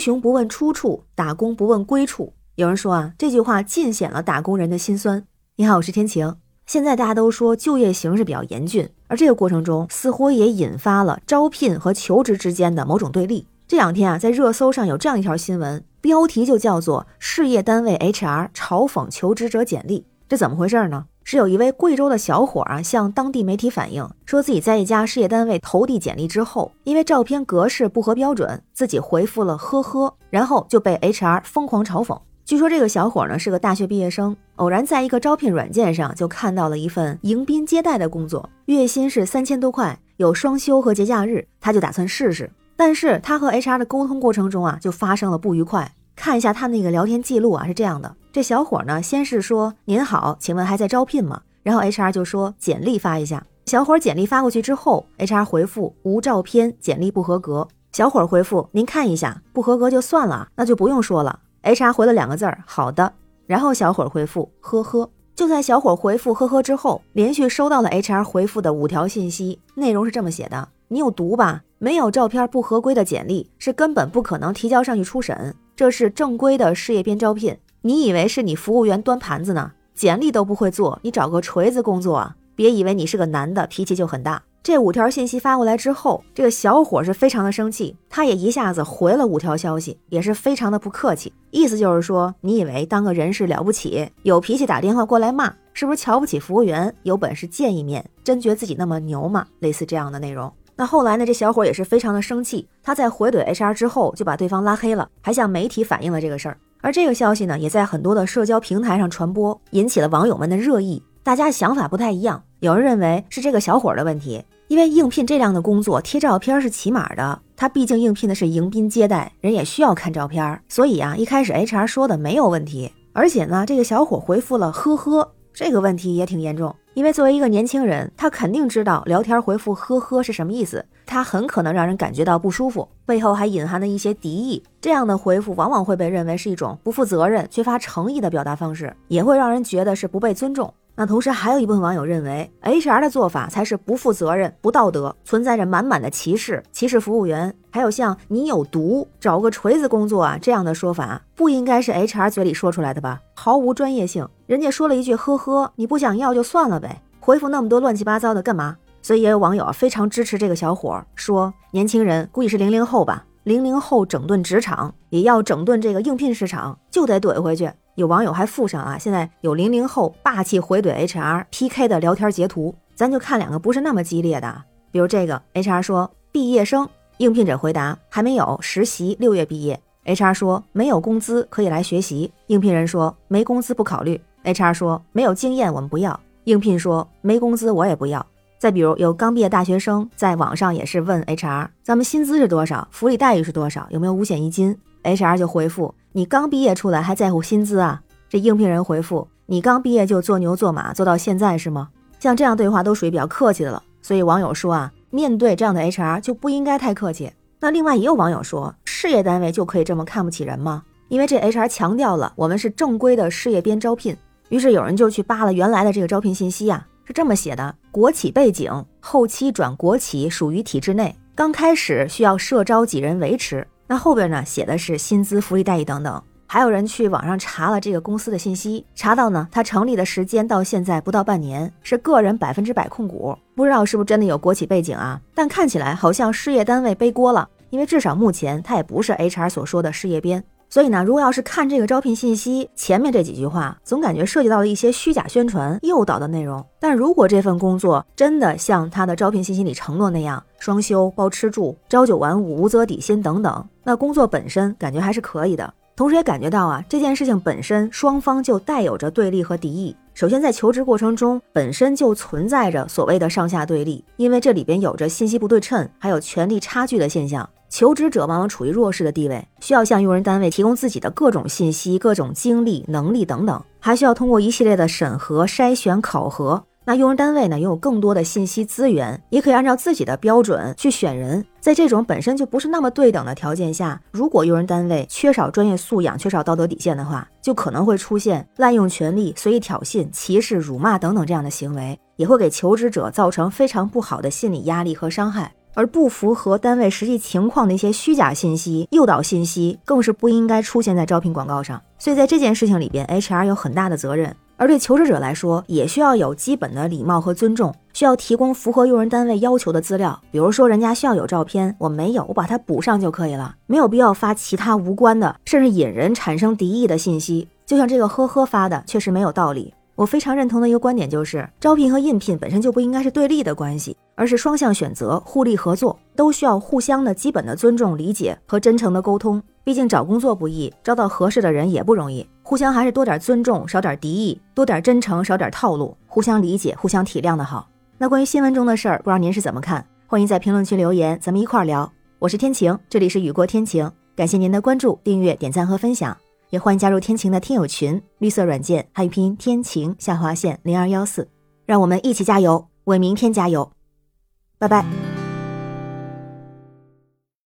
雄不问出处，打工不问归处。有人说啊，这句话尽显了打工人的心酸。你好，我是天晴。现在大家都说就业形势比较严峻，而这个过程中似乎也引发了招聘和求职之间的某种对立。这两天啊，在热搜上有这样一条新闻，标题就叫做“事业单位 HR 嘲讽求职者简历”。这怎么回事呢？是有一位贵州的小伙啊，向当地媒体反映，说自己在一家事业单位投递简历之后，因为照片格式不合标准，自己回复了“呵呵”，然后就被 HR 疯狂嘲讽。据说这个小伙呢是个大学毕业生，偶然在一个招聘软件上就看到了一份迎宾接待的工作，月薪是三千多块，有双休和节假日，他就打算试试。但是他和 HR 的沟通过程中啊，就发生了不愉快。看一下他那个聊天记录啊，是这样的：这小伙呢，先是说您好，请问还在招聘吗？然后 HR 就说简历发一下。小伙简历发过去之后，HR 回复无照片，简历不合格。小伙回复您看一下，不合格就算了，那就不用说了。H.R. 回了两个字儿，好的。然后小伙回复呵呵。就在小伙回复呵呵之后，连续收到了 H.R. 回复的五条信息，内容是这么写的：你有毒吧？没有照片不合规的简历是根本不可能提交上去初审。这是正规的事业编招聘，你以为是你服务员端盘子呢？简历都不会做，你找个锤子工作啊？别以为你是个男的，脾气就很大。这五条信息发过来之后，这个小伙是非常的生气，他也一下子回了五条消息，也是非常的不客气，意思就是说，你以为当个人事了不起，有脾气打电话过来骂，是不是瞧不起服务员？有本事见一面，真觉得自己那么牛吗？类似这样的内容。那后来呢，这小伙也是非常的生气，他在回怼 HR 之后，就把对方拉黑了，还向媒体反映了这个事儿。而这个消息呢，也在很多的社交平台上传播，引起了网友们的热议。大家想法不太一样，有人认为是这个小伙的问题，因为应聘这样的工作贴照片是起码的，他毕竟应聘的是迎宾接待，人也需要看照片，所以啊，一开始 HR 说的没有问题，而且呢，这个小伙回复了呵呵，这个问题也挺严重，因为作为一个年轻人，他肯定知道聊天回复呵呵是什么意思，他很可能让人感觉到不舒服，背后还隐含了一些敌意，这样的回复往往会被认为是一种不负责任、缺乏诚意的表达方式，也会让人觉得是不被尊重。那同时还有一部分网友认为，HR 的做法才是不负责任、不道德，存在着满满的歧视，歧视服务员。还有像“你有毒，找个锤子工作啊”这样的说法，不应该是 HR 嘴里说出来的吧？毫无专业性。人家说了一句“呵呵”，你不想要就算了呗，回复那么多乱七八糟的干嘛？所以也有网友啊非常支持这个小伙，说年轻人估计是零零后吧，零零后整顿职场也要整顿这个应聘市场，就得怼回去。有网友还附上啊，现在有零零后霸气回怼 HR PK 的聊天截图，咱就看两个不是那么激烈的。比如这个 HR 说毕业生，应聘者回答还没有实习，六月毕业。HR 说没有工资可以来学习，应聘人说没工资不考虑。HR 说没有经验我们不要，应聘说没工资我也不要。再比如有刚毕业大学生在网上也是问 HR，咱们薪资是多少，福利待遇是多少，有没有五险一金？HR 就回复。你刚毕业出来还在乎薪资啊？这应聘人回复：你刚毕业就做牛做马做到现在是吗？像这样对话都属于比较客气的了。所以网友说啊，面对这样的 HR 就不应该太客气。那另外也有网友说，事业单位就可以这么看不起人吗？因为这 HR 强调了我们是正规的事业编招聘。于是有人就去扒了原来的这个招聘信息啊，是这么写的：国企背景，后期转国企属于体制内，刚开始需要社招几人维持。那后边呢写的是薪资、福利待遇等等，还有人去网上查了这个公司的信息，查到呢，它成立的时间到现在不到半年，是个人百分之百控股，不知道是不是真的有国企背景啊？但看起来好像事业单位背锅了，因为至少目前它也不是 HR 所说的事业编。所以呢，如果要是看这个招聘信息前面这几句话，总感觉涉及到了一些虚假宣传、诱导的内容。但如果这份工作真的像他的招聘信息里承诺那样，双休、包吃住、朝九晚五、无责底薪等等，那工作本身感觉还是可以的。同时也感觉到啊，这件事情本身双方就带有着对立和敌意。首先，在求职过程中本身就存在着所谓的上下对立，因为这里边有着信息不对称，还有权力差距的现象。求职者往往处于弱势的地位，需要向用人单位提供自己的各种信息、各种经历、能力等等，还需要通过一系列的审核、筛选、考核。那用人单位呢，拥有更多的信息资源，也可以按照自己的标准去选人。在这种本身就不是那么对等的条件下，如果用人单位缺少专业素养、缺少道德底线的话，就可能会出现滥用权力、随意挑衅、歧视、辱骂等等这样的行为，也会给求职者造成非常不好的心理压力和伤害。而不符合单位实际情况的一些虚假信息、诱导信息，更是不应该出现在招聘广告上。所以在这件事情里边，HR 有很大的责任。而对求职者来说，也需要有基本的礼貌和尊重，需要提供符合用人单位要求的资料。比如说，人家需要有照片，我没有，我把它补上就可以了，没有必要发其他无关的，甚至引人产生敌意的信息。就像这个呵呵发的，确实没有道理。我非常认同的一个观点就是，招聘和应聘本身就不应该是对立的关系，而是双向选择、互利合作，都需要互相的基本的尊重、理解和真诚的沟通。毕竟找工作不易，招到合适的人也不容易。互相还是多点尊重，少点敌意，多点真诚，少点套路，互相理解，互相体谅的好。那关于新闻中的事儿，不知道您是怎么看？欢迎在评论区留言，咱们一块儿聊。我是天晴，这里是雨过天晴，感谢您的关注、订阅、点赞和分享，也欢迎加入天晴的听友群，绿色软件汉语拼音天晴下划线零二幺四，让我们一起加油，为明天加油，拜拜。